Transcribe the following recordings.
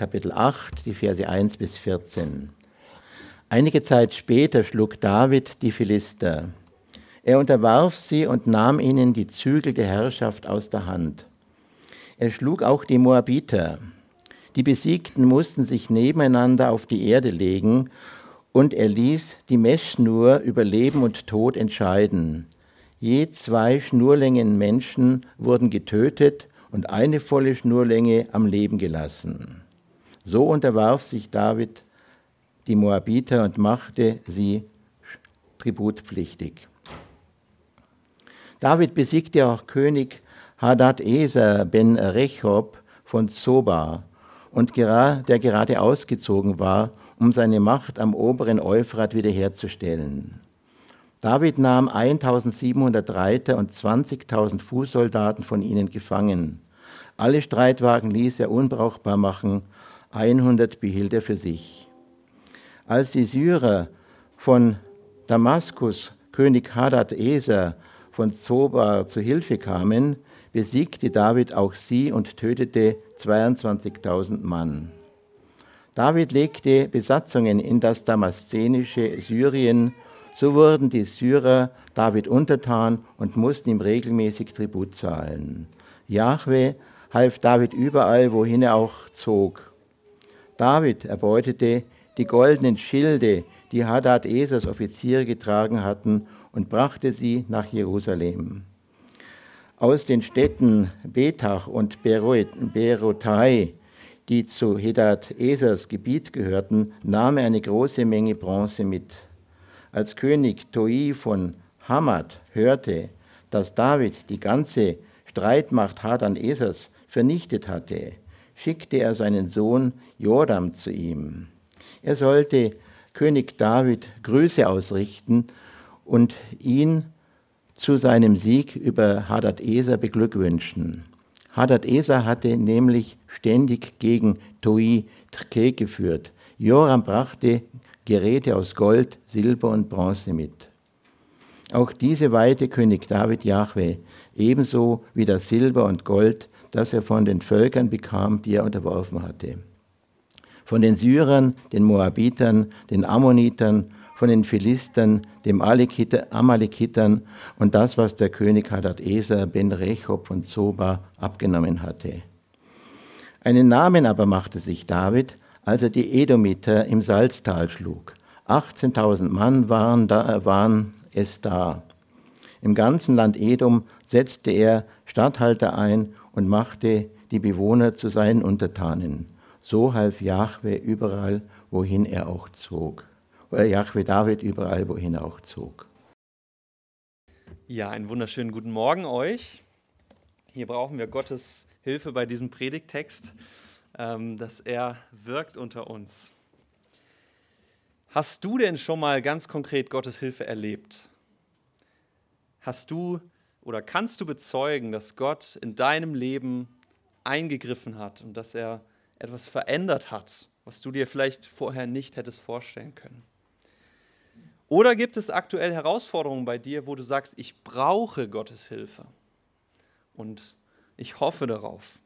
Kapitel 8, die Verse 1 bis 14. Einige Zeit später schlug David die Philister. Er unterwarf sie und nahm ihnen die Zügel der Herrschaft aus der Hand. Er schlug auch die Moabiter. Die Besiegten mussten sich nebeneinander auf die Erde legen und er ließ die Messschnur über Leben und Tod entscheiden. Je zwei Schnurlängen Menschen wurden getötet und eine volle Schnurlänge am Leben gelassen. So unterwarf sich David die Moabiter und machte sie tributpflichtig. David besiegte auch König Hadad-Eser ben Rechob von Zoba, und der gerade ausgezogen war, um seine Macht am oberen Euphrat wiederherzustellen. David nahm 1700 Reiter und 20.000 Fußsoldaten von ihnen gefangen. Alle Streitwagen ließ er unbrauchbar machen, 100 behielt er für sich. Als die Syrer von Damaskus König Hadad Eser von Zoba zu Hilfe kamen, besiegte David auch sie und tötete 22.000 Mann. David legte Besatzungen in das damaszenische Syrien, so wurden die Syrer David untertan und mussten ihm regelmäßig Tribut zahlen. Jahwe half David überall, wohin er auch zog. David erbeutete die goldenen Schilde, die Hadad Esers Offiziere getragen hatten, und brachte sie nach Jerusalem. Aus den Städten Betach und Berotai die zu Hedad Esers Gebiet gehörten, nahm er eine große Menge Bronze mit. Als König Toi von Hamad hörte, dass David die ganze Streitmacht Hadan Esers vernichtet hatte, schickte er seinen Sohn Joram zu ihm. Er sollte König David Grüße ausrichten und ihn zu seinem Sieg über Hadad Eser beglückwünschen. Hadad Eser hatte nämlich ständig gegen Toi Trke geführt. Joram brachte Geräte aus Gold, Silber und Bronze mit. Auch diese weihte König David Jahwe, ebenso wie das Silber und Gold, das er von den Völkern bekam, die er unterworfen hatte. Von den Syrern, den Moabitern, den Ammonitern von den Philistern, dem Amalekitern und das, was der König Hadad-Eser ben Rechob von Zoba abgenommen hatte. Einen Namen aber machte sich David, als er die Edomiter im Salztal schlug. 18.000 Mann waren, da, waren es da. Im ganzen Land Edom setzte er Statthalter ein und machte die Bewohner zu seinen Untertanen. So half Jahwe überall, wohin er auch zog oder Jahwe David überall, wohin er auch zog. Ja, einen wunderschönen guten Morgen euch. Hier brauchen wir Gottes Hilfe bei diesem Predigtext, ähm, dass er wirkt unter uns. Hast du denn schon mal ganz konkret Gottes Hilfe erlebt? Hast du oder kannst du bezeugen, dass Gott in deinem Leben eingegriffen hat und dass er etwas verändert hat, was du dir vielleicht vorher nicht hättest vorstellen können? Oder gibt es aktuell Herausforderungen bei dir, wo du sagst, ich brauche Gottes Hilfe und ich hoffe darauf?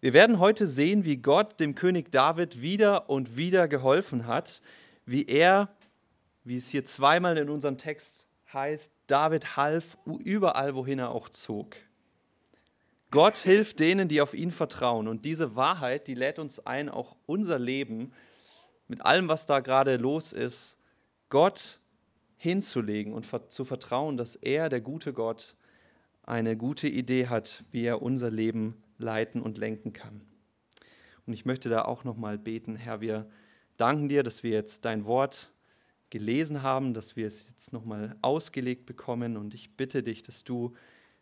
Wir werden heute sehen, wie Gott dem König David wieder und wieder geholfen hat, wie er, wie es hier zweimal in unserem Text heißt, David half überall, wohin er auch zog. Gott hilft denen, die auf ihn vertrauen. Und diese Wahrheit, die lädt uns ein, auch unser Leben mit allem, was da gerade los ist, Gott hinzulegen und zu vertrauen, dass er, der gute Gott, eine gute Idee hat, wie er unser Leben leiten und lenken kann. Und ich möchte da auch nochmal beten, Herr, wir danken dir, dass wir jetzt dein Wort gelesen haben, dass wir es jetzt nochmal ausgelegt bekommen. Und ich bitte dich, dass du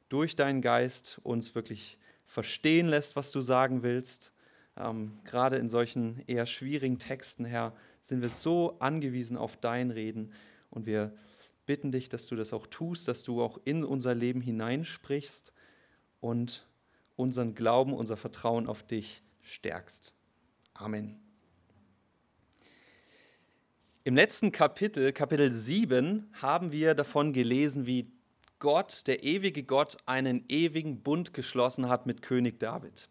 durch deinen Geist uns wirklich verstehen lässt, was du sagen willst. Ähm, gerade in solchen eher schwierigen Texten, Herr, sind wir so angewiesen auf dein Reden und wir bitten dich, dass du das auch tust, dass du auch in unser Leben hineinsprichst und unseren Glauben, unser Vertrauen auf dich stärkst. Amen. Im letzten Kapitel, Kapitel 7, haben wir davon gelesen, wie Gott, der ewige Gott, einen ewigen Bund geschlossen hat mit König David.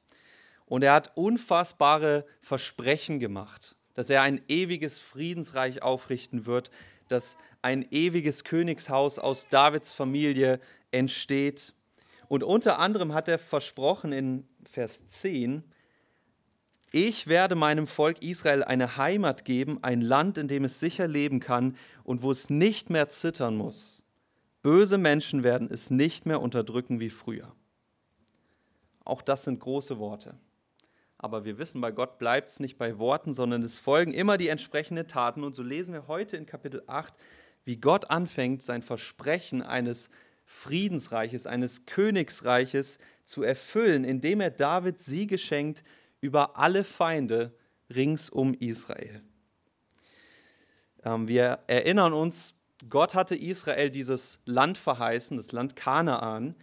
Und er hat unfassbare Versprechen gemacht, dass er ein ewiges Friedensreich aufrichten wird, dass ein ewiges Königshaus aus Davids Familie entsteht. Und unter anderem hat er versprochen in Vers 10, ich werde meinem Volk Israel eine Heimat geben, ein Land, in dem es sicher leben kann und wo es nicht mehr zittern muss. Böse Menschen werden es nicht mehr unterdrücken wie früher. Auch das sind große Worte. Aber wir wissen, bei Gott bleibt es nicht bei Worten, sondern es folgen immer die entsprechenden Taten. Und so lesen wir heute in Kapitel 8, wie Gott anfängt, sein Versprechen eines Friedensreiches, eines Königsreiches zu erfüllen, indem er David Siege schenkt über alle Feinde rings um Israel. Ähm, wir erinnern uns, Gott hatte Israel dieses Land verheißen, das Land Kanaan.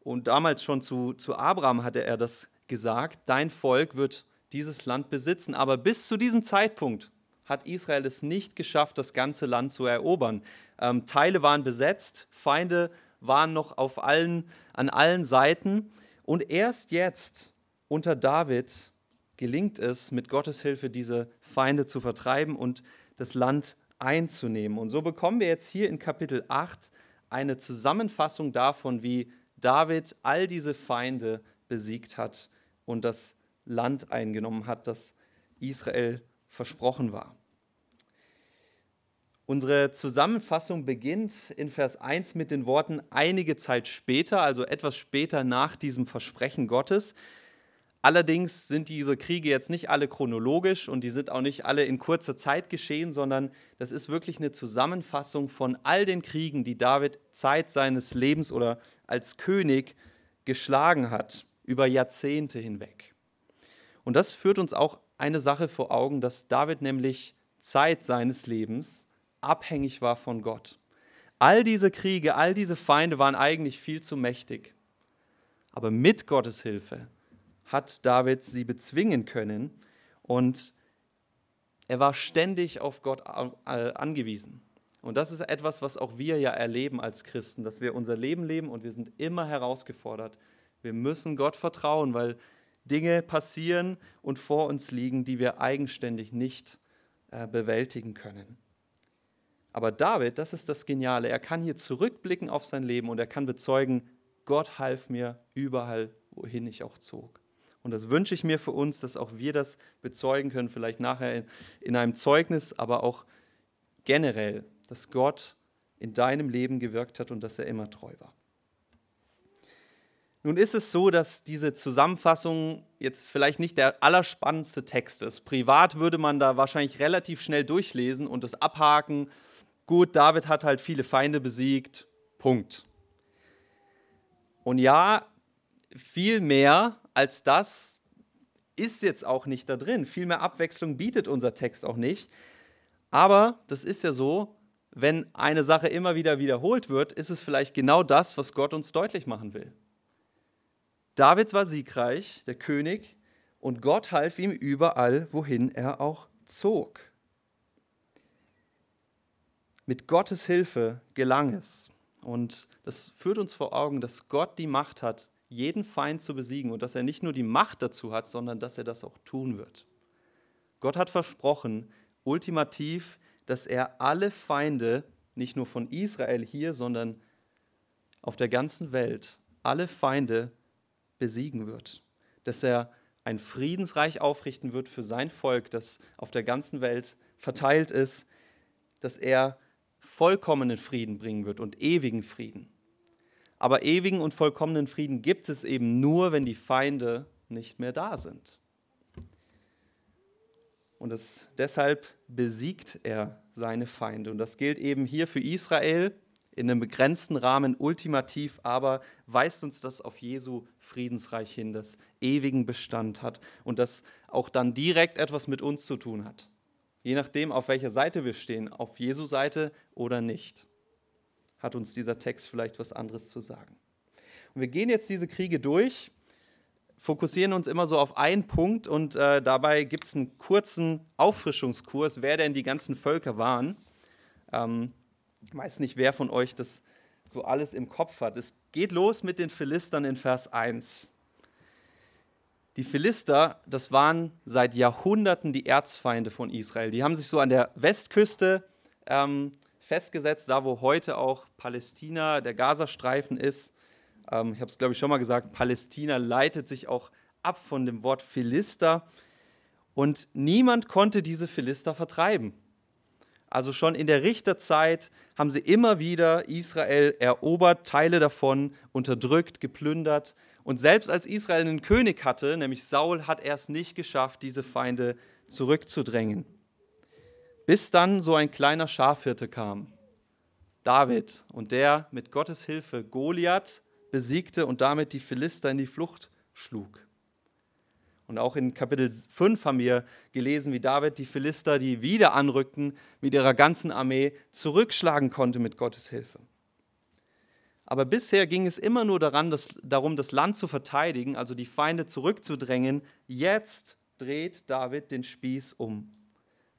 Und damals schon zu, zu Abraham hatte er das gesagt, dein Volk wird dieses Land besitzen. Aber bis zu diesem Zeitpunkt hat Israel es nicht geschafft, das ganze Land zu erobern. Ähm, Teile waren besetzt, Feinde waren noch auf allen, an allen Seiten. Und erst jetzt, unter David gelingt es, mit Gottes Hilfe diese Feinde zu vertreiben und das Land einzunehmen. Und so bekommen wir jetzt hier in Kapitel 8 eine Zusammenfassung davon, wie David all diese Feinde besiegt hat und das Land eingenommen hat, das Israel versprochen war. Unsere Zusammenfassung beginnt in Vers 1 mit den Worten einige Zeit später, also etwas später nach diesem Versprechen Gottes. Allerdings sind diese Kriege jetzt nicht alle chronologisch und die sind auch nicht alle in kurzer Zeit geschehen, sondern das ist wirklich eine Zusammenfassung von all den Kriegen, die David Zeit seines Lebens oder als König geschlagen hat, über Jahrzehnte hinweg. Und das führt uns auch eine Sache vor Augen, dass David nämlich Zeit seines Lebens abhängig war von Gott. All diese Kriege, all diese Feinde waren eigentlich viel zu mächtig. Aber mit Gottes Hilfe hat David sie bezwingen können und er war ständig auf Gott angewiesen. Und das ist etwas, was auch wir ja erleben als Christen, dass wir unser Leben leben und wir sind immer herausgefordert. Wir müssen Gott vertrauen, weil Dinge passieren und vor uns liegen, die wir eigenständig nicht äh, bewältigen können. Aber David, das ist das Geniale, er kann hier zurückblicken auf sein Leben und er kann bezeugen, Gott half mir überall, wohin ich auch zog. Und das wünsche ich mir für uns, dass auch wir das bezeugen können, vielleicht nachher in einem Zeugnis, aber auch generell, dass Gott in deinem Leben gewirkt hat und dass er immer treu war. Nun ist es so, dass diese Zusammenfassung jetzt vielleicht nicht der allerspannendste Text ist. Privat würde man da wahrscheinlich relativ schnell durchlesen und das abhaken gut, David hat halt viele Feinde besiegt, Punkt. Und ja, viel mehr als das ist jetzt auch nicht da drin. Viel mehr Abwechslung bietet unser Text auch nicht. Aber das ist ja so, wenn eine Sache immer wieder wiederholt wird, ist es vielleicht genau das, was Gott uns deutlich machen will. David war siegreich, der König, und Gott half ihm überall, wohin er auch zog. Mit Gottes Hilfe gelang es. Und das führt uns vor Augen, dass Gott die Macht hat, jeden Feind zu besiegen und dass er nicht nur die Macht dazu hat, sondern dass er das auch tun wird. Gott hat versprochen, ultimativ, dass er alle Feinde, nicht nur von Israel hier, sondern auf der ganzen Welt, alle Feinde besiegen wird. Dass er ein Friedensreich aufrichten wird für sein Volk, das auf der ganzen Welt verteilt ist, dass er vollkommenen Frieden bringen wird und ewigen Frieden. Aber ewigen und vollkommenen Frieden gibt es eben nur, wenn die Feinde nicht mehr da sind. Und das, deshalb besiegt er seine Feinde. Und das gilt eben hier für Israel in einem begrenzten Rahmen ultimativ, aber weist uns das auf Jesu Friedensreich hin, das ewigen Bestand hat und das auch dann direkt etwas mit uns zu tun hat. Je nachdem, auf welcher Seite wir stehen, auf Jesu Seite oder nicht, hat uns dieser Text vielleicht was anderes zu sagen. Und wir gehen jetzt diese Kriege durch, fokussieren uns immer so auf einen Punkt und äh, dabei gibt es einen kurzen Auffrischungskurs, wer denn die ganzen Völker waren. Ähm, ich weiß nicht, wer von euch das so alles im Kopf hat. Es geht los mit den Philistern in Vers 1. Die Philister, das waren seit Jahrhunderten die Erzfeinde von Israel. Die haben sich so an der Westküste ähm, festgesetzt, da wo heute auch Palästina, der Gazastreifen ist. Ähm, ich habe es, glaube ich, schon mal gesagt, Palästina leitet sich auch ab von dem Wort Philister. Und niemand konnte diese Philister vertreiben. Also schon in der Richterzeit haben sie immer wieder Israel erobert, Teile davon unterdrückt, geplündert. Und selbst als Israel einen König hatte, nämlich Saul, hat er es nicht geschafft, diese Feinde zurückzudrängen. Bis dann so ein kleiner Schafhirte kam, David, und der mit Gottes Hilfe Goliath besiegte und damit die Philister in die Flucht schlug. Und auch in Kapitel 5 haben wir gelesen, wie David die Philister, die wieder anrückten, mit ihrer ganzen Armee zurückschlagen konnte mit Gottes Hilfe. Aber bisher ging es immer nur daran, das, darum, das Land zu verteidigen, also die Feinde zurückzudrängen. Jetzt dreht David den Spieß um.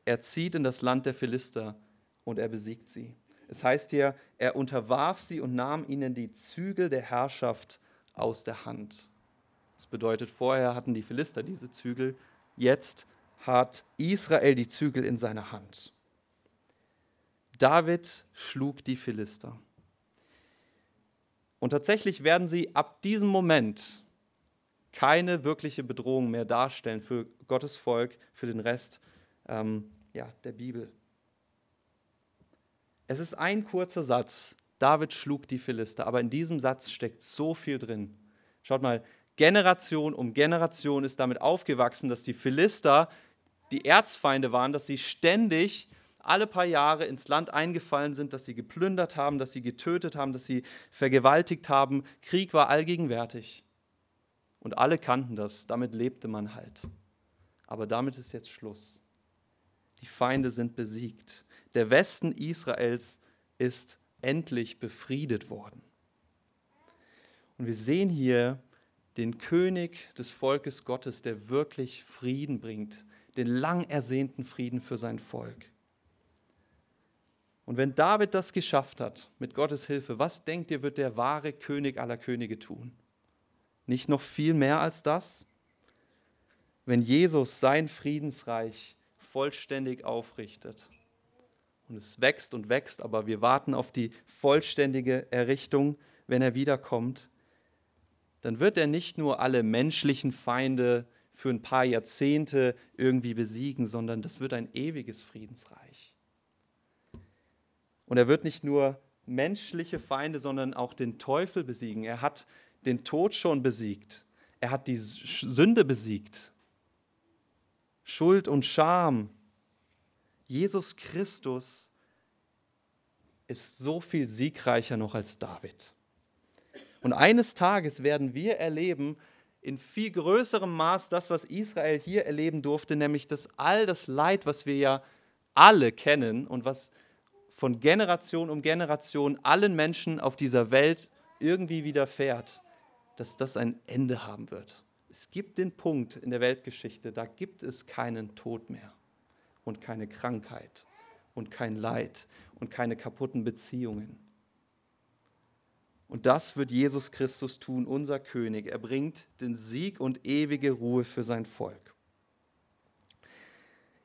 Er zieht in das Land der Philister und er besiegt sie. Es heißt hier, er unterwarf sie und nahm ihnen die Zügel der Herrschaft aus der Hand. Das bedeutet, vorher hatten die Philister diese Zügel, jetzt hat Israel die Zügel in seiner Hand. David schlug die Philister. Und tatsächlich werden sie ab diesem Moment keine wirkliche Bedrohung mehr darstellen für Gottes Volk, für den Rest ähm, ja, der Bibel. Es ist ein kurzer Satz. David schlug die Philister, aber in diesem Satz steckt so viel drin. Schaut mal, Generation um Generation ist damit aufgewachsen, dass die Philister die Erzfeinde waren, dass sie ständig alle paar Jahre ins Land eingefallen sind, dass sie geplündert haben, dass sie getötet haben, dass sie vergewaltigt haben. Krieg war allgegenwärtig. Und alle kannten das, damit lebte man halt. Aber damit ist jetzt Schluss. Die Feinde sind besiegt. Der Westen Israels ist endlich befriedet worden. Und wir sehen hier den König des Volkes Gottes, der wirklich Frieden bringt, den lang ersehnten Frieden für sein Volk. Und wenn David das geschafft hat, mit Gottes Hilfe, was denkt ihr, wird der wahre König aller Könige tun? Nicht noch viel mehr als das? Wenn Jesus sein Friedensreich vollständig aufrichtet. Und es wächst und wächst, aber wir warten auf die vollständige Errichtung, wenn er wiederkommt dann wird er nicht nur alle menschlichen Feinde für ein paar Jahrzehnte irgendwie besiegen, sondern das wird ein ewiges Friedensreich. Und er wird nicht nur menschliche Feinde, sondern auch den Teufel besiegen. Er hat den Tod schon besiegt. Er hat die Sünde besiegt. Schuld und Scham. Jesus Christus ist so viel siegreicher noch als David. Und eines Tages werden wir erleben, in viel größerem Maß das, was Israel hier erleben durfte, nämlich dass all das Leid, was wir ja alle kennen und was von Generation um Generation allen Menschen auf dieser Welt irgendwie widerfährt, dass das ein Ende haben wird. Es gibt den Punkt in der Weltgeschichte, da gibt es keinen Tod mehr und keine Krankheit und kein Leid und keine kaputten Beziehungen. Und das wird Jesus Christus tun, unser König. Er bringt den Sieg und ewige Ruhe für sein Volk.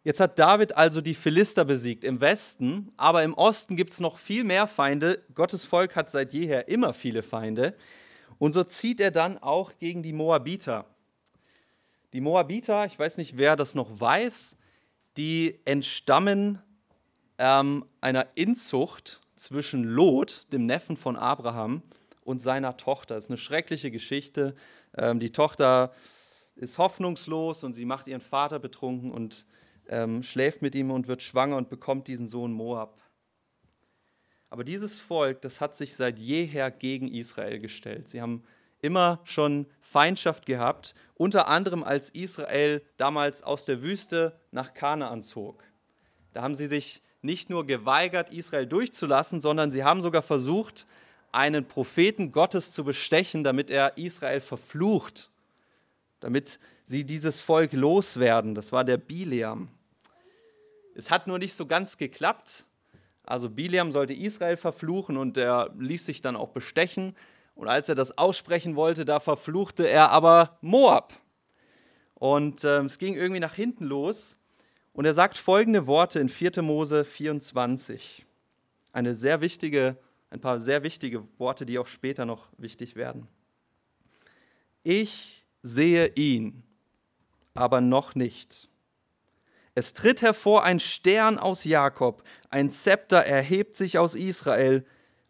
Jetzt hat David also die Philister besiegt im Westen, aber im Osten gibt es noch viel mehr Feinde. Gottes Volk hat seit jeher immer viele Feinde. Und so zieht er dann auch gegen die Moabiter. Die Moabiter, ich weiß nicht, wer das noch weiß, die entstammen ähm, einer Inzucht zwischen Lot, dem Neffen von Abraham, und seiner Tochter. Das ist eine schreckliche Geschichte. Ähm, die Tochter ist hoffnungslos und sie macht ihren Vater betrunken und ähm, schläft mit ihm und wird schwanger und bekommt diesen Sohn Moab. Aber dieses Volk, das hat sich seit jeher gegen Israel gestellt. Sie haben immer schon Feindschaft gehabt, unter anderem als Israel damals aus der Wüste nach Kanaan zog. Da haben sie sich nicht nur geweigert, Israel durchzulassen, sondern sie haben sogar versucht, einen Propheten Gottes zu bestechen, damit er Israel verflucht, damit sie dieses Volk loswerden. Das war der Bileam. Es hat nur nicht so ganz geklappt. Also Bileam sollte Israel verfluchen und er ließ sich dann auch bestechen. Und als er das aussprechen wollte, da verfluchte er aber Moab. Und äh, es ging irgendwie nach hinten los. Und er sagt folgende Worte in 4. Mose 24. Eine sehr wichtige, ein paar sehr wichtige Worte, die auch später noch wichtig werden. Ich sehe ihn, aber noch nicht. Es tritt hervor ein Stern aus Jakob, ein Zepter erhebt sich aus Israel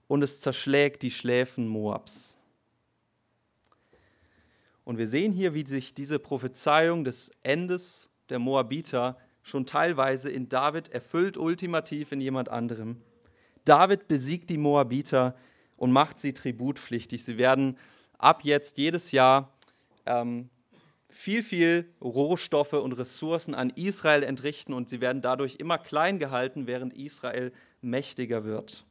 und es zerschlägt die Schläfen Moabs. Und wir sehen hier, wie sich diese Prophezeiung des Endes der Moabiter schon teilweise in David erfüllt, ultimativ in jemand anderem. David besiegt die Moabiter und macht sie tributpflichtig. Sie werden ab jetzt jedes Jahr ähm, viel, viel Rohstoffe und Ressourcen an Israel entrichten und sie werden dadurch immer klein gehalten, während Israel mächtiger wird.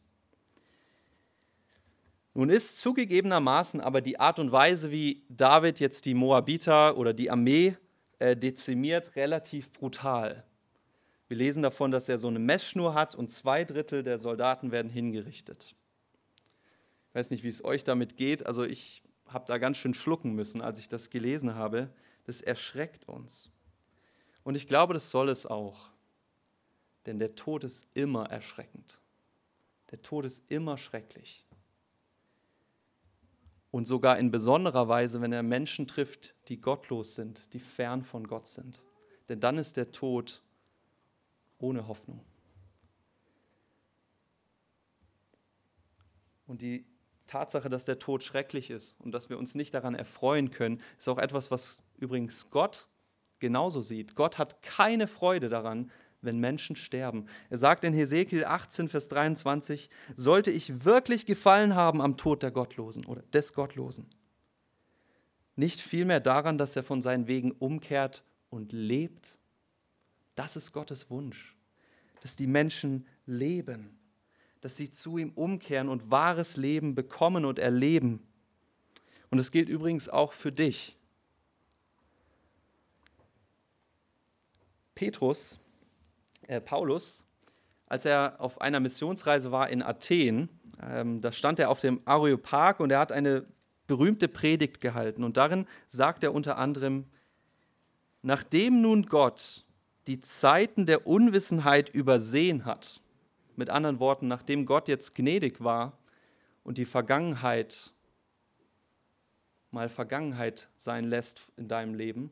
Nun ist zugegebenermaßen aber die Art und Weise, wie David jetzt die Moabiter oder die Armee äh, dezimiert, relativ brutal. Wir lesen davon, dass er so eine Messschnur hat und zwei Drittel der Soldaten werden hingerichtet. Ich weiß nicht, wie es euch damit geht. Also ich habe da ganz schön schlucken müssen, als ich das gelesen habe. Das erschreckt uns. Und ich glaube, das soll es auch. Denn der Tod ist immer erschreckend. Der Tod ist immer schrecklich. Und sogar in besonderer Weise, wenn er Menschen trifft, die gottlos sind, die fern von Gott sind. Denn dann ist der Tod ohne Hoffnung. Und die Tatsache, dass der Tod schrecklich ist und dass wir uns nicht daran erfreuen können, ist auch etwas, was übrigens Gott genauso sieht. Gott hat keine Freude daran, wenn Menschen sterben. Er sagt in Hesekiel 18, Vers 23, sollte ich wirklich gefallen haben am Tod der Gottlosen oder des Gottlosen? Nicht vielmehr daran, dass er von seinen Wegen umkehrt und lebt? Das ist Gottes Wunsch, dass die Menschen leben, dass sie zu ihm umkehren und wahres Leben bekommen und erleben. Und es gilt übrigens auch für dich. Petrus äh, Paulus, als er auf einer Missionsreise war in Athen, ähm, da stand er auf dem Areopag und er hat eine berühmte Predigt gehalten. Und darin sagt er unter anderem, nachdem nun Gott die Zeiten der Unwissenheit übersehen hat, mit anderen Worten, nachdem Gott jetzt gnädig war und die Vergangenheit mal Vergangenheit sein lässt in deinem Leben,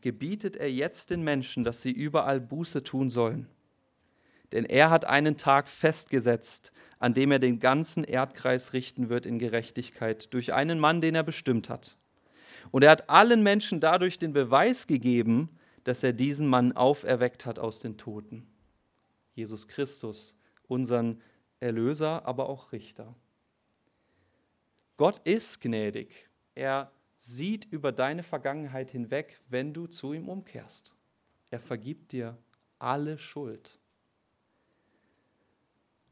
gebietet er jetzt den Menschen, dass sie überall Buße tun sollen. Denn er hat einen Tag festgesetzt, an dem er den ganzen Erdkreis richten wird in Gerechtigkeit, durch einen Mann, den er bestimmt hat. Und er hat allen Menschen dadurch den Beweis gegeben, dass er diesen Mann auferweckt hat aus den Toten. Jesus Christus, unseren Erlöser, aber auch Richter. Gott ist gnädig. Er sieht über deine Vergangenheit hinweg, wenn du zu ihm umkehrst. Er vergibt dir alle Schuld.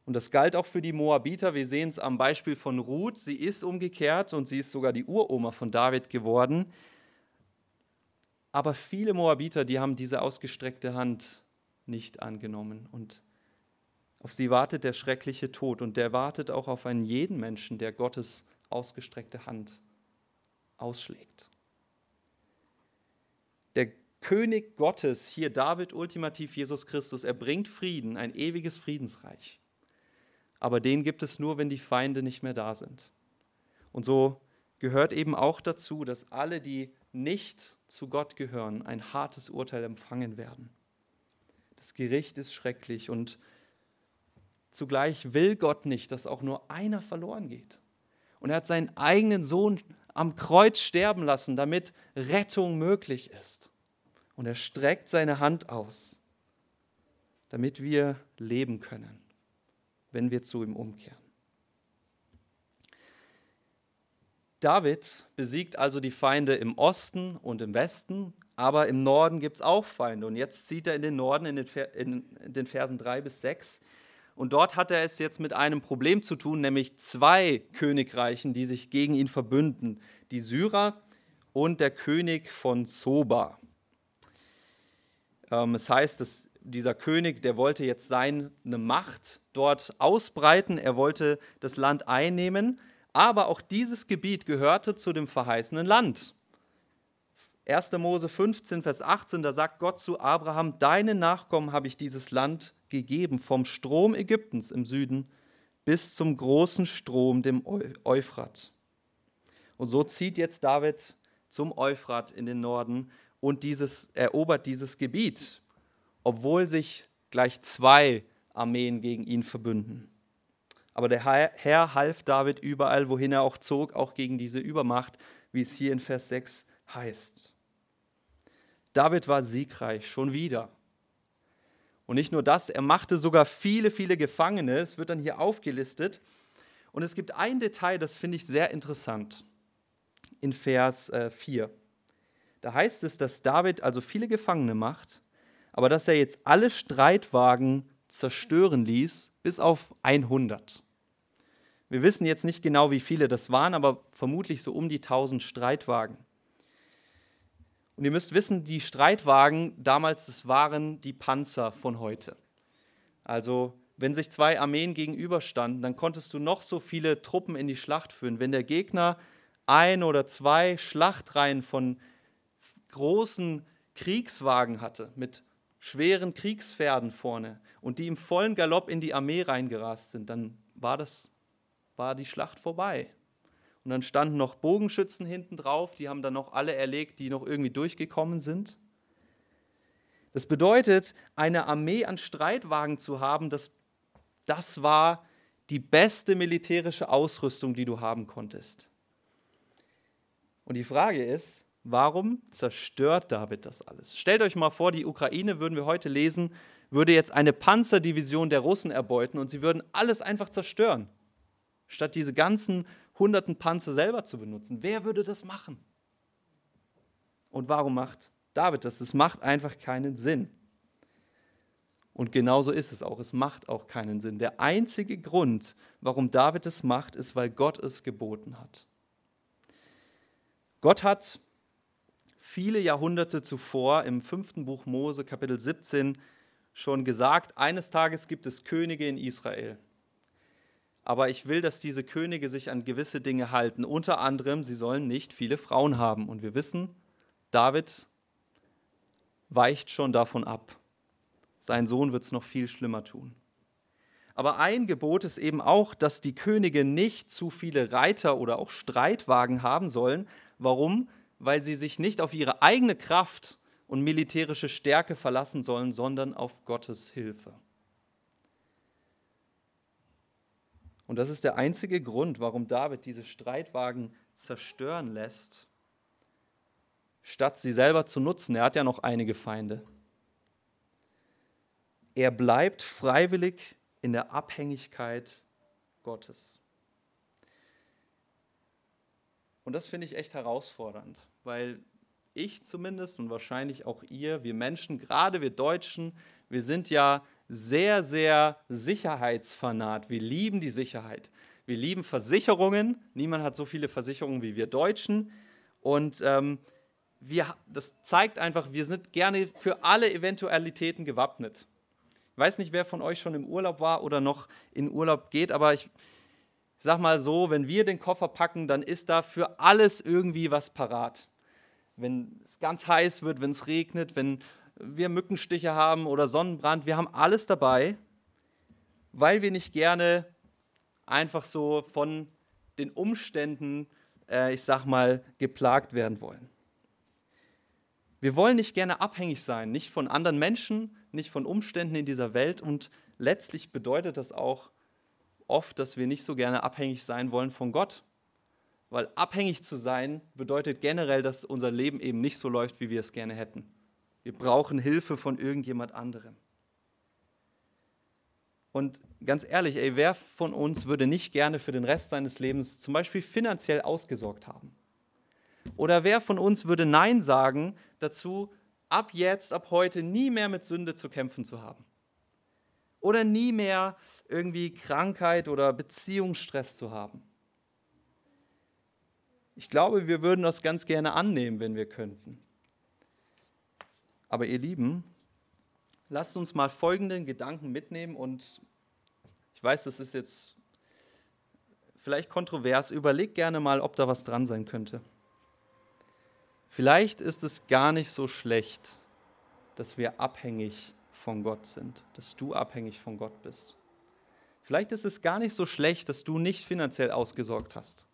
Und das galt auch für die Moabiter. Wir sehen es am Beispiel von Ruth. Sie ist umgekehrt und sie ist sogar die Uroma von David geworden. Aber viele Moabiter, die haben diese ausgestreckte Hand nicht angenommen. Und auf sie wartet der schreckliche Tod. Und der wartet auch auf einen jeden Menschen, der Gottes ausgestreckte Hand ausschlägt. Der König Gottes, hier David ultimativ Jesus Christus, er bringt Frieden, ein ewiges Friedensreich. Aber den gibt es nur, wenn die Feinde nicht mehr da sind. Und so gehört eben auch dazu, dass alle, die nicht zu Gott gehören, ein hartes Urteil empfangen werden. Das Gericht ist schrecklich und zugleich will Gott nicht, dass auch nur einer verloren geht. Und er hat seinen eigenen Sohn am Kreuz sterben lassen, damit Rettung möglich ist. Und er streckt seine Hand aus, damit wir leben können, wenn wir zu ihm umkehren. David besiegt also die Feinde im Osten und im Westen, aber im Norden gibt es auch Feinde. Und jetzt zieht er in den Norden in den, Versen 3 bis 6 und dort hat er es jetzt mit einem Problem zu tun, nämlich zwei Königreichen, die sich gegen ihn verbünden. Die Syrer und der König von Zoba. Ähm, es heißt, dass dieser König, der wollte jetzt seine Macht dort ausbreiten, er wollte das Land einnehmen, aber auch dieses Gebiet gehörte zu dem verheißenen Land. 1. Mose 15, Vers 18, da sagt Gott zu Abraham, deinen Nachkommen habe ich dieses Land gegeben, vom Strom Ägyptens im Süden bis zum großen Strom, dem Euphrat. Und so zieht jetzt David zum Euphrat in den Norden und dieses, erobert dieses Gebiet, obwohl sich gleich zwei Armeen gegen ihn verbünden. Aber der Herr half David überall, wohin er auch zog, auch gegen diese Übermacht, wie es hier in Vers 6 heißt. David war siegreich, schon wieder. Und nicht nur das, er machte sogar viele, viele Gefangene. Es wird dann hier aufgelistet. Und es gibt ein Detail, das finde ich sehr interessant. In Vers 4. Äh, da heißt es, dass David also viele Gefangene macht, aber dass er jetzt alle Streitwagen zerstören ließ, bis auf 100. Wir wissen jetzt nicht genau, wie viele das waren, aber vermutlich so um die 1000 Streitwagen. Und ihr müsst wissen, die Streitwagen damals, das waren die Panzer von heute. Also wenn sich zwei Armeen gegenüberstanden, dann konntest du noch so viele Truppen in die Schlacht führen. Wenn der Gegner ein oder zwei Schlachtreihen von großen Kriegswagen hatte, mit schweren Kriegspferden vorne und die im vollen Galopp in die Armee reingerast sind, dann war das war die Schlacht vorbei. Und dann standen noch Bogenschützen hinten drauf, die haben dann noch alle erlegt, die noch irgendwie durchgekommen sind. Das bedeutet, eine Armee an Streitwagen zu haben, das, das war die beste militärische Ausrüstung, die du haben konntest. Und die Frage ist, warum zerstört David das alles? Stellt euch mal vor, die Ukraine, würden wir heute lesen, würde jetzt eine Panzerdivision der Russen erbeuten und sie würden alles einfach zerstören, statt diese ganzen hunderten Panzer selber zu benutzen. Wer würde das machen? Und warum macht David das? Es macht einfach keinen Sinn. Und genauso ist es auch. Es macht auch keinen Sinn. Der einzige Grund, warum David es macht, ist, weil Gott es geboten hat. Gott hat viele Jahrhunderte zuvor im fünften Buch Mose, Kapitel 17, schon gesagt, eines Tages gibt es Könige in Israel aber ich will, dass diese Könige sich an gewisse Dinge halten. Unter anderem, sie sollen nicht viele Frauen haben. Und wir wissen, David weicht schon davon ab. Sein Sohn wird es noch viel schlimmer tun. Aber ein Gebot ist eben auch, dass die Könige nicht zu viele Reiter oder auch Streitwagen haben sollen. Warum? Weil sie sich nicht auf ihre eigene Kraft und militärische Stärke verlassen sollen, sondern auf Gottes Hilfe. Und das ist der einzige Grund, warum David diese Streitwagen zerstören lässt, statt sie selber zu nutzen. Er hat ja noch einige Feinde. Er bleibt freiwillig in der Abhängigkeit Gottes. Und das finde ich echt herausfordernd, weil ich zumindest und wahrscheinlich auch ihr, wir Menschen, gerade wir Deutschen, wir sind ja sehr, sehr sicherheitsfanat. Wir lieben die Sicherheit. Wir lieben Versicherungen. Niemand hat so viele Versicherungen wie wir Deutschen. Und ähm, wir, das zeigt einfach, wir sind gerne für alle Eventualitäten gewappnet. Ich weiß nicht, wer von euch schon im Urlaub war oder noch in Urlaub geht, aber ich, sag mal so, wenn wir den Koffer packen, dann ist da für alles irgendwie was parat. Wenn es ganz heiß wird, wenn es regnet, wenn wir Mückenstiche haben oder Sonnenbrand, wir haben alles dabei, weil wir nicht gerne einfach so von den Umständen, äh, ich sag mal, geplagt werden wollen. Wir wollen nicht gerne abhängig sein, nicht von anderen Menschen, nicht von Umständen in dieser Welt und letztlich bedeutet das auch oft, dass wir nicht so gerne abhängig sein wollen von Gott. Weil abhängig zu sein bedeutet generell, dass unser Leben eben nicht so läuft, wie wir es gerne hätten. Wir brauchen Hilfe von irgendjemand anderem. Und ganz ehrlich, ey, wer von uns würde nicht gerne für den Rest seines Lebens zum Beispiel finanziell ausgesorgt haben? Oder wer von uns würde Nein sagen dazu, ab jetzt, ab heute nie mehr mit Sünde zu kämpfen zu haben? Oder nie mehr irgendwie Krankheit oder Beziehungsstress zu haben? Ich glaube, wir würden das ganz gerne annehmen, wenn wir könnten. Aber ihr Lieben, lasst uns mal folgenden Gedanken mitnehmen und ich weiß, das ist jetzt vielleicht kontrovers, überlegt gerne mal, ob da was dran sein könnte. Vielleicht ist es gar nicht so schlecht, dass wir abhängig von Gott sind, dass du abhängig von Gott bist. Vielleicht ist es gar nicht so schlecht, dass du nicht finanziell ausgesorgt hast,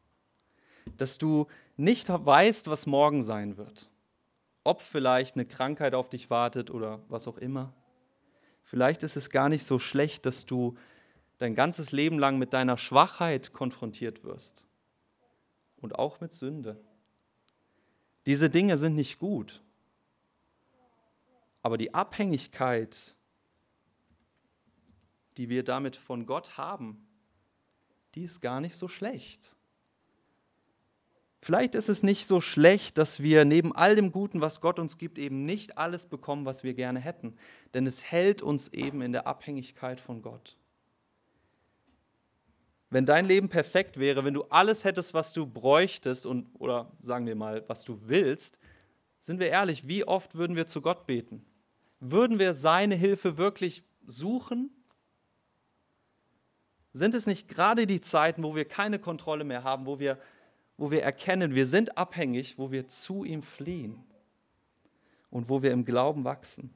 dass du nicht weißt, was morgen sein wird, ob vielleicht eine Krankheit auf dich wartet oder was auch immer. Vielleicht ist es gar nicht so schlecht, dass du dein ganzes Leben lang mit deiner Schwachheit konfrontiert wirst und auch mit Sünde. Diese Dinge sind nicht gut. Aber die Abhängigkeit, die wir damit von Gott haben, die ist gar nicht so schlecht. Vielleicht ist es nicht so schlecht, dass wir neben all dem Guten, was Gott uns gibt, eben nicht alles bekommen, was wir gerne hätten. Denn es hält uns eben in der Abhängigkeit von Gott. Wenn dein Leben perfekt wäre, wenn du alles hättest, was du bräuchtest und oder sagen wir mal, was du willst, sind wir ehrlich, wie oft würden wir zu Gott beten? Würden wir seine Hilfe wirklich suchen? Sind es nicht gerade die Zeiten, wo wir keine Kontrolle mehr haben, wo wir wo wir erkennen, wir sind abhängig, wo wir zu ihm fliehen und wo wir im Glauben wachsen.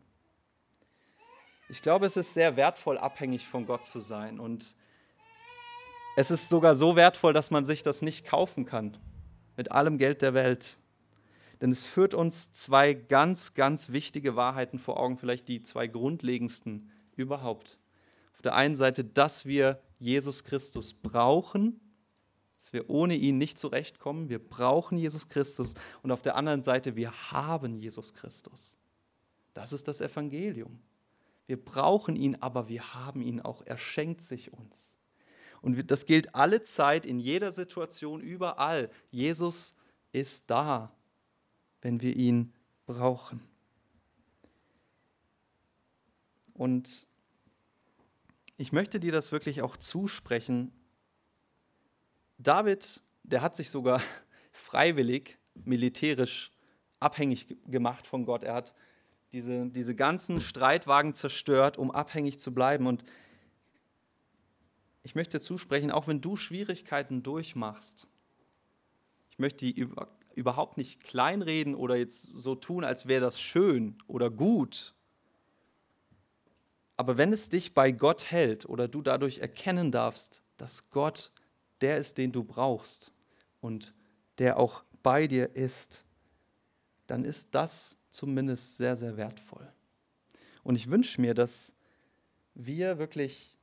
Ich glaube, es ist sehr wertvoll, abhängig von Gott zu sein. Und es ist sogar so wertvoll, dass man sich das nicht kaufen kann mit allem Geld der Welt. Denn es führt uns zwei ganz, ganz wichtige Wahrheiten vor Augen, vielleicht die zwei grundlegendsten überhaupt. Auf der einen Seite, dass wir Jesus Christus brauchen dass wir ohne ihn nicht zurechtkommen. Wir brauchen Jesus Christus. Und auf der anderen Seite, wir haben Jesus Christus. Das ist das Evangelium. Wir brauchen ihn, aber wir haben ihn auch. Er schenkt sich uns. Und das gilt alle Zeit, in jeder Situation, überall. Jesus ist da, wenn wir ihn brauchen. Und ich möchte dir das wirklich auch zusprechen, David, der hat sich sogar freiwillig militärisch abhängig gemacht von Gott. Er hat diese, diese ganzen Streitwagen zerstört, um abhängig zu bleiben. Und ich möchte zusprechen, auch wenn du Schwierigkeiten durchmachst, ich möchte die über, überhaupt nicht kleinreden oder jetzt so tun, als wäre das schön oder gut. Aber wenn es dich bei Gott hält oder du dadurch erkennen darfst, dass Gott der ist, den du brauchst und der auch bei dir ist, dann ist das zumindest sehr, sehr wertvoll. Und ich wünsche mir, dass wir wirklich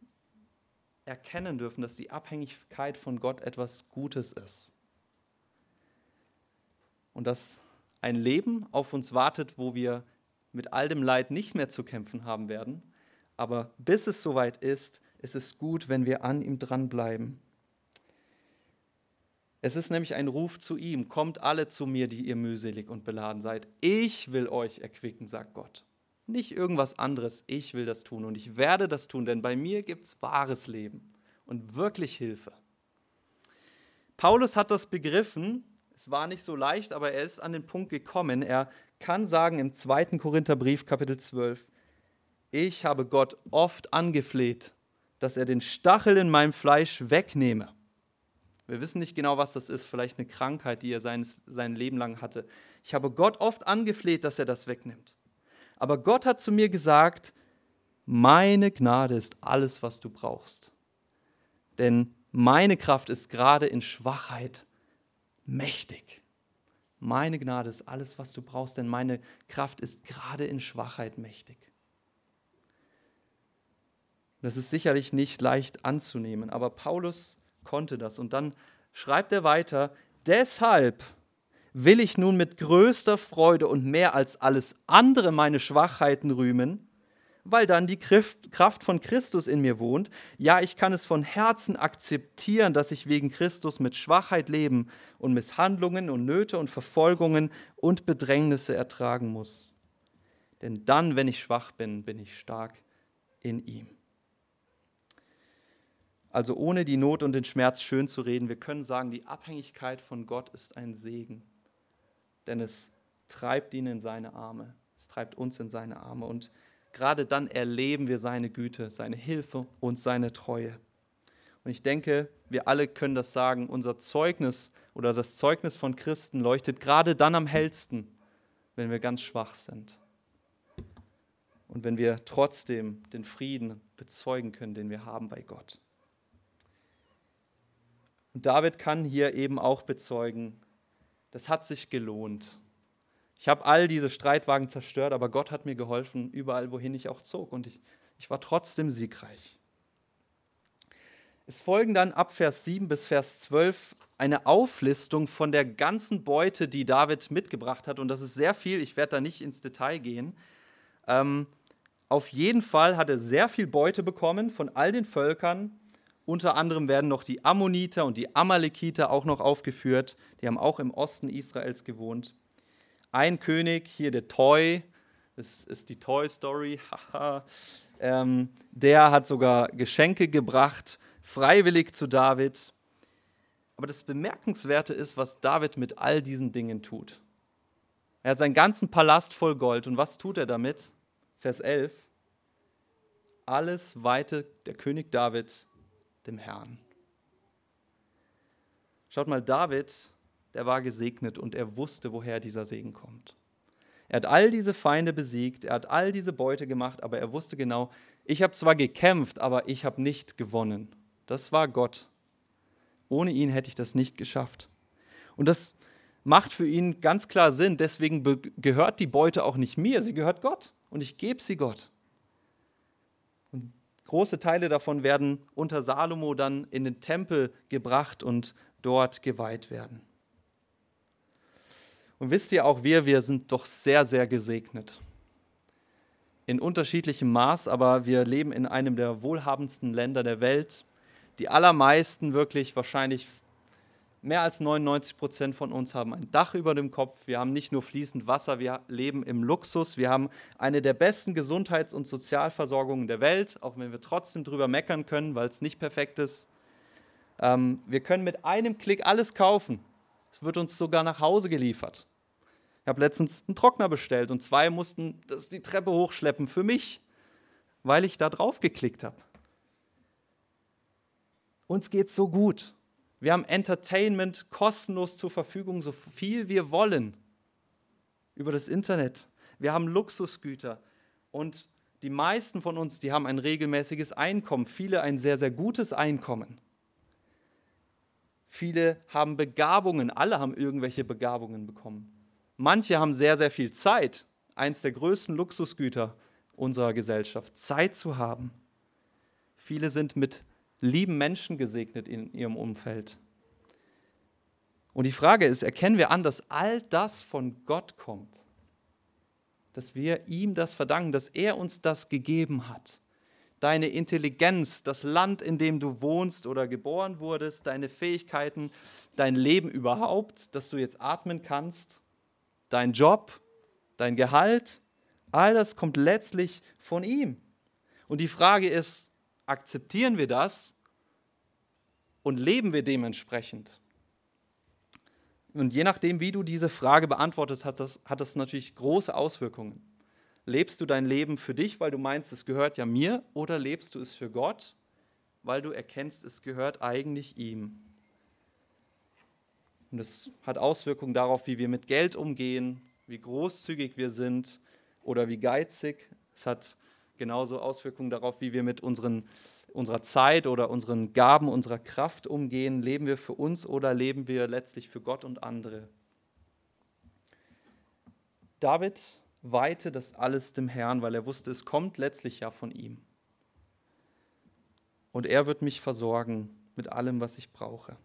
erkennen dürfen, dass die Abhängigkeit von Gott etwas Gutes ist. Und dass ein Leben auf uns wartet, wo wir mit all dem Leid nicht mehr zu kämpfen haben werden. Aber bis es soweit ist, ist es gut, wenn wir an ihm dranbleiben. Es ist nämlich ein Ruf zu ihm, kommt alle zu mir, die ihr mühselig und beladen seid. Ich will euch erquicken, sagt Gott. Nicht irgendwas anderes, ich will das tun und ich werde das tun, denn bei mir gibt es wahres Leben und wirklich Hilfe. Paulus hat das begriffen, es war nicht so leicht, aber er ist an den Punkt gekommen. Er kann sagen im 2. Korintherbrief, Kapitel 12, ich habe Gott oft angefleht, dass er den Stachel in meinem Fleisch wegnehme. Wir wissen nicht genau, was das ist, vielleicht eine Krankheit, die er sein, sein Leben lang hatte. Ich habe Gott oft angefleht, dass er das wegnimmt. Aber Gott hat zu mir gesagt, meine Gnade ist alles, was du brauchst. Denn meine Kraft ist gerade in Schwachheit mächtig. Meine Gnade ist alles, was du brauchst, denn meine Kraft ist gerade in Schwachheit mächtig. Das ist sicherlich nicht leicht anzunehmen, aber Paulus konnte das. Und dann schreibt er weiter, deshalb will ich nun mit größter Freude und mehr als alles andere meine Schwachheiten rühmen, weil dann die Kraft von Christus in mir wohnt. Ja, ich kann es von Herzen akzeptieren, dass ich wegen Christus mit Schwachheit leben und Misshandlungen und Nöte und Verfolgungen und Bedrängnisse ertragen muss. Denn dann, wenn ich schwach bin, bin ich stark in ihm. Also ohne die Not und den Schmerz schön zu reden, wir können sagen, die Abhängigkeit von Gott ist ein Segen, denn es treibt ihn in seine Arme, es treibt uns in seine Arme und gerade dann erleben wir seine Güte, seine Hilfe und seine Treue. Und ich denke, wir alle können das sagen, unser Zeugnis oder das Zeugnis von Christen leuchtet gerade dann am hellsten, wenn wir ganz schwach sind. Und wenn wir trotzdem den Frieden bezeugen können, den wir haben bei Gott. Und David kann hier eben auch bezeugen, das hat sich gelohnt. Ich habe all diese Streitwagen zerstört, aber Gott hat mir geholfen, überall, wohin ich auch zog. Und ich, ich war trotzdem siegreich. Es folgen dann ab Vers 7 bis Vers 12 eine Auflistung von der ganzen Beute, die David mitgebracht hat. Und das ist sehr viel, ich werde da nicht ins Detail gehen. Ähm, auf jeden Fall hat er sehr viel Beute bekommen von all den Völkern. Unter anderem werden noch die Ammoniter und die Amalekiter auch noch aufgeführt. Die haben auch im Osten Israels gewohnt. Ein König, hier der Toy, das ist die Toy Story, ähm, der hat sogar Geschenke gebracht, freiwillig zu David. Aber das Bemerkenswerte ist, was David mit all diesen Dingen tut. Er hat seinen ganzen Palast voll Gold. Und was tut er damit? Vers 11. Alles weite der König David dem Herrn. Schaut mal, David, der war gesegnet und er wusste, woher dieser Segen kommt. Er hat all diese Feinde besiegt, er hat all diese Beute gemacht, aber er wusste genau, ich habe zwar gekämpft, aber ich habe nicht gewonnen. Das war Gott. Ohne ihn hätte ich das nicht geschafft. Und das macht für ihn ganz klar Sinn. Deswegen gehört die Beute auch nicht mir, sie gehört Gott. Und ich gebe sie Gott. Große Teile davon werden unter Salomo dann in den Tempel gebracht und dort geweiht werden. Und wisst ihr auch, wir, wir sind doch sehr, sehr gesegnet. In unterschiedlichem Maß, aber wir leben in einem der wohlhabendsten Länder der Welt die allermeisten wirklich wahrscheinlich mehr als 99 Prozent von uns haben ein Dach über dem Kopf. Wir haben nicht nur fließend Wasser, wir leben im Luxus. Wir haben eine der besten Gesundheits- und Sozialversorgungen der Welt, auch wenn wir trotzdem drüber meckern können, weil es nicht perfekt ist. Ähm, wir können mit einem Klick alles kaufen. Es wird uns sogar nach Hause geliefert. Ich habe letztens einen Trockner bestellt und zwei mussten das die Treppe hochschleppen für mich, weil ich da drauf geklickt habe. Uns geht so gut. Wir haben Entertainment kostenlos zur Verfügung, so viel wir wollen über das Internet. Wir haben Luxusgüter und die meisten von uns, die haben ein regelmäßiges Einkommen, viele ein sehr, sehr gutes Einkommen. Viele haben Begabungen, alle haben irgendwelche Begabungen bekommen. Manche haben sehr, sehr viel Zeit. Eins der größten Luxusgüter unserer Gesellschaft, Zeit zu haben. Viele sind mit lieben Menschen gesegnet in ihrem Umfeld. Und die Frage ist, erkennen wir an, dass all das von Gott kommt? Dass wir ihm das verdanken, dass er uns das gegeben hat. Deine Intelligenz, das Land, in dem du wohnst oder geboren wurdest, deine Fähigkeiten, dein Leben überhaupt, dass du jetzt atmen kannst, dein Job, dein Gehalt, all das kommt letztlich von ihm. Und die Frage ist, akzeptieren wir das und leben wir dementsprechend? Und je nachdem, wie du diese Frage beantwortet hast, das, hat das natürlich große Auswirkungen. Lebst du dein Leben für dich, weil du meinst, es gehört ja mir, oder lebst du es für Gott, weil du erkennst, es gehört eigentlich ihm? Und es hat Auswirkungen darauf, wie wir mit Geld umgehen, wie großzügig wir sind oder wie geizig. Es hat genauso Auswirkungen darauf, wie wir mit unseren, unserer Zeit oder unseren Gaben, unserer Kraft umgehen. Leben wir für uns oder leben wir letztlich für Gott und andere? David weihte das alles dem Herrn, weil er wusste, es kommt letztlich ja von ihm. Und er wird mich versorgen mit allem, was ich brauche.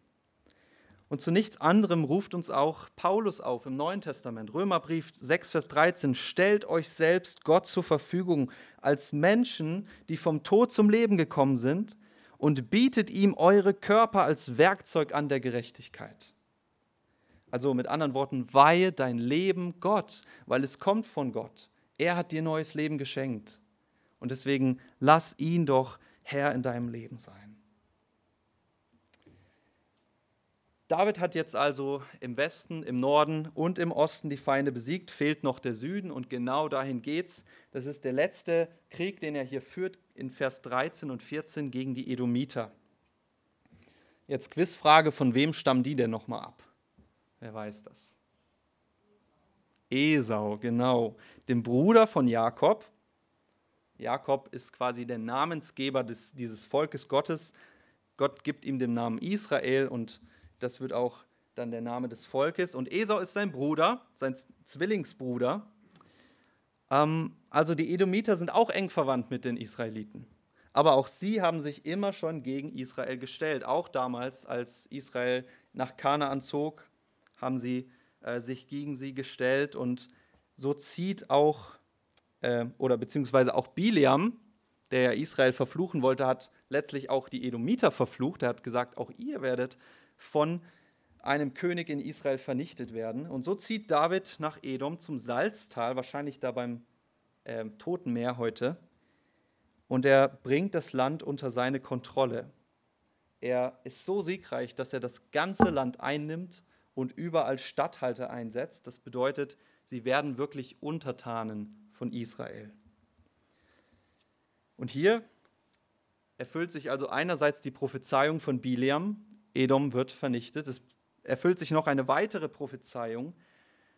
Und zu nichts anderem ruft uns auch Paulus auf im Neuen Testament. Römerbrief 6, Vers 13. Stellt euch selbst Gott zur Verfügung als Menschen, die vom Tod zum Leben gekommen sind, und bietet ihm eure Körper als Werkzeug an der Gerechtigkeit. Also mit anderen Worten, weihe dein Leben Gott, weil es kommt von Gott. Er hat dir neues Leben geschenkt. Und deswegen lass ihn doch Herr in deinem Leben sein. David hat jetzt also im Westen, im Norden und im Osten die Feinde besiegt, fehlt noch der Süden und genau dahin geht's. Das ist der letzte Krieg, den er hier führt in Vers 13 und 14 gegen die Edomiter. Jetzt Quizfrage, von wem stammen die denn nochmal ab? Wer weiß das? Esau, genau, dem Bruder von Jakob. Jakob ist quasi der Namensgeber des, dieses Volkes Gottes. Gott gibt ihm den Namen Israel und das wird auch dann der Name des Volkes. Und Esau ist sein Bruder, sein Zwillingsbruder. Ähm, also die Edomiter sind auch eng verwandt mit den Israeliten. Aber auch sie haben sich immer schon gegen Israel gestellt. Auch damals, als Israel nach Kanaan zog, haben sie äh, sich gegen sie gestellt. Und so zieht auch, äh, oder beziehungsweise auch Biliam, der ja Israel verfluchen wollte, hat letztlich auch die Edomiter verflucht. Er hat gesagt, auch ihr werdet von einem König in Israel vernichtet werden. Und so zieht David nach Edom zum Salztal, wahrscheinlich da beim äh, Toten Meer heute. Und er bringt das Land unter seine Kontrolle. Er ist so siegreich, dass er das ganze Land einnimmt und überall Statthalter einsetzt. Das bedeutet, sie werden wirklich Untertanen von Israel. Und hier erfüllt sich also einerseits die Prophezeiung von Biliam, Edom wird vernichtet. Es erfüllt sich noch eine weitere Prophezeiung,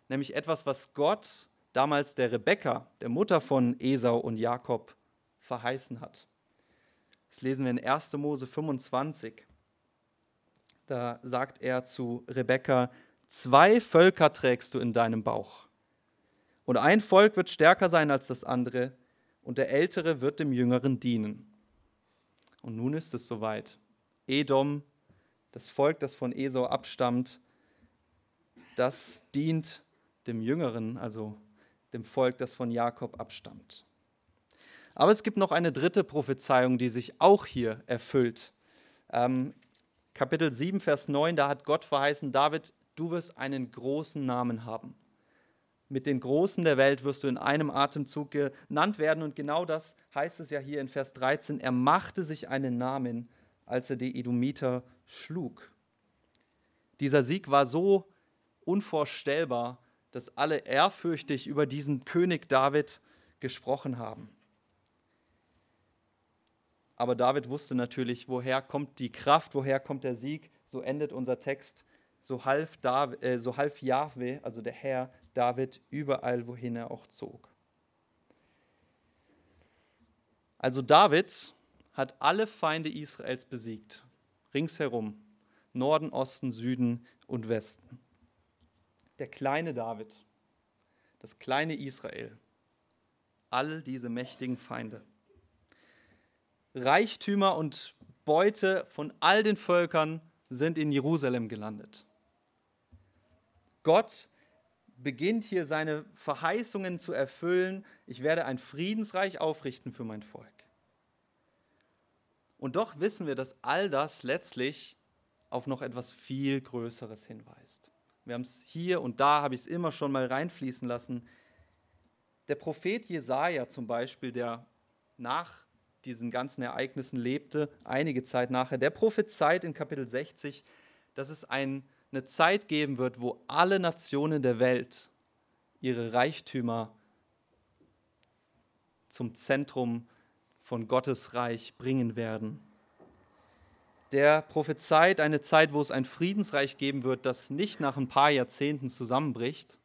nämlich etwas, was Gott damals der Rebekka, der Mutter von Esau und Jakob, verheißen hat. Das lesen wir in 1. Mose 25. Da sagt er zu Rebekka, zwei Völker trägst du in deinem Bauch. Und ein Volk wird stärker sein als das andere, und der Ältere wird dem Jüngeren dienen. Und nun ist es soweit. Edom das Volk, das von Esau abstammt, das dient dem Jüngeren, also dem Volk, das von Jakob abstammt. Aber es gibt noch eine dritte Prophezeiung, die sich auch hier erfüllt. Ähm, Kapitel 7, Vers 9, da hat Gott verheißen, David, du wirst einen großen Namen haben. Mit den Großen der Welt wirst du in einem Atemzug genannt werden. Und genau das heißt es ja hier in Vers 13. Er machte sich einen Namen, als er die Edomiter schlug. Dieser Sieg war so unvorstellbar, dass alle ehrfürchtig über diesen König David gesprochen haben. Aber David wusste natürlich, woher kommt die Kraft, woher kommt der Sieg. So endet unser Text. So half, David, äh, so half Jahwe, also der Herr, David überall, wohin er auch zog. Also David hat alle Feinde Israels besiegt ringsherum, Norden, Osten, Süden und Westen. Der kleine David, das kleine Israel, all diese mächtigen Feinde. Reichtümer und Beute von all den Völkern sind in Jerusalem gelandet. Gott beginnt hier seine Verheißungen zu erfüllen. Ich werde ein Friedensreich aufrichten für mein Volk. Und doch wissen wir, dass all das letztlich auf noch etwas viel Größeres hinweist. Wir haben es hier und da, habe ich es immer schon mal reinfließen lassen. Der Prophet Jesaja zum Beispiel, der nach diesen ganzen Ereignissen lebte, einige Zeit nachher, der prophezeit in Kapitel 60, dass es ein, eine Zeit geben wird, wo alle Nationen der Welt ihre Reichtümer zum Zentrum von Gottes Reich bringen werden. Der prophezeit eine Zeit, wo es ein Friedensreich geben wird, das nicht nach ein paar Jahrzehnten zusammenbricht,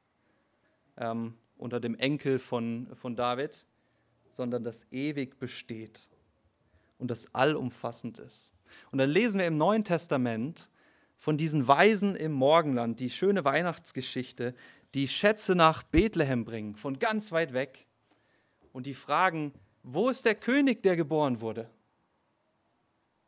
ähm, unter dem Enkel von, von David, sondern das ewig besteht und das allumfassend ist. Und dann lesen wir im Neuen Testament von diesen Weisen im Morgenland, die schöne Weihnachtsgeschichte, die Schätze nach Bethlehem bringen, von ganz weit weg. Und die fragen, wo ist der König, der geboren wurde?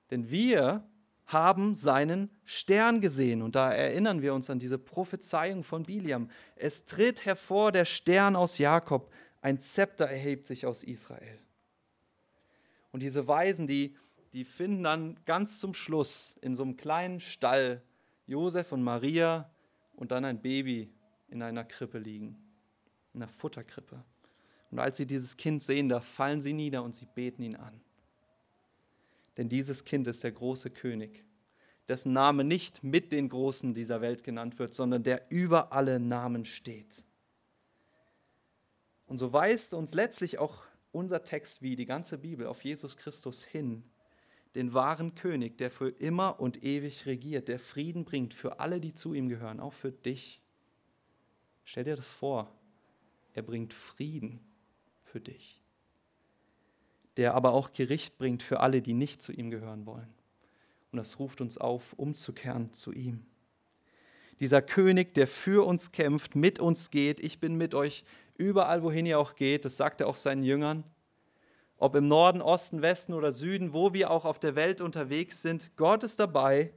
Denn wir haben seinen Stern gesehen. Und da erinnern wir uns an diese Prophezeiung von Biliam. Es tritt hervor der Stern aus Jakob, ein Zepter erhebt sich aus Israel. Und diese Weisen, die, die finden dann ganz zum Schluss in so einem kleinen Stall Josef und Maria und dann ein Baby in einer Krippe liegen, in einer Futterkrippe. Und als sie dieses Kind sehen, da fallen sie nieder und sie beten ihn an. Denn dieses Kind ist der große König, dessen Name nicht mit den Großen dieser Welt genannt wird, sondern der über alle Namen steht. Und so weist uns letztlich auch unser Text wie die ganze Bibel auf Jesus Christus hin, den wahren König, der für immer und ewig regiert, der Frieden bringt für alle, die zu ihm gehören, auch für dich. Stell dir das vor, er bringt Frieden für dich, der aber auch Gericht bringt für alle, die nicht zu ihm gehören wollen. Und das ruft uns auf, umzukehren zu ihm. Dieser König, der für uns kämpft, mit uns geht, ich bin mit euch überall, wohin ihr auch geht, das sagt er auch seinen Jüngern. Ob im Norden, Osten, Westen oder Süden, wo wir auch auf der Welt unterwegs sind, Gott ist dabei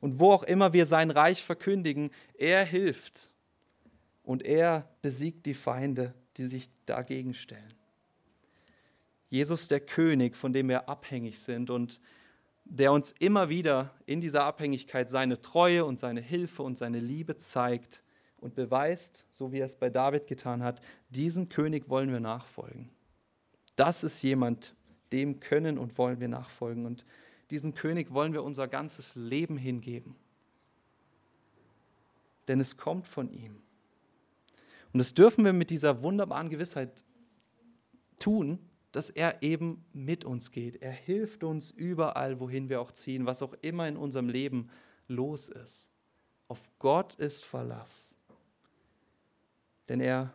und wo auch immer wir sein Reich verkündigen, er hilft und er besiegt die Feinde, die sich dagegen stellen. Jesus der König, von dem wir abhängig sind und der uns immer wieder in dieser Abhängigkeit seine Treue und seine Hilfe und seine Liebe zeigt und beweist, so wie er es bei David getan hat, diesem König wollen wir nachfolgen. Das ist jemand, dem können und wollen wir nachfolgen. Und diesem König wollen wir unser ganzes Leben hingeben. Denn es kommt von ihm. Und das dürfen wir mit dieser wunderbaren Gewissheit tun, dass er eben mit uns geht. Er hilft uns überall, wohin wir auch ziehen, was auch immer in unserem Leben los ist. Auf Gott ist Verlass. Denn er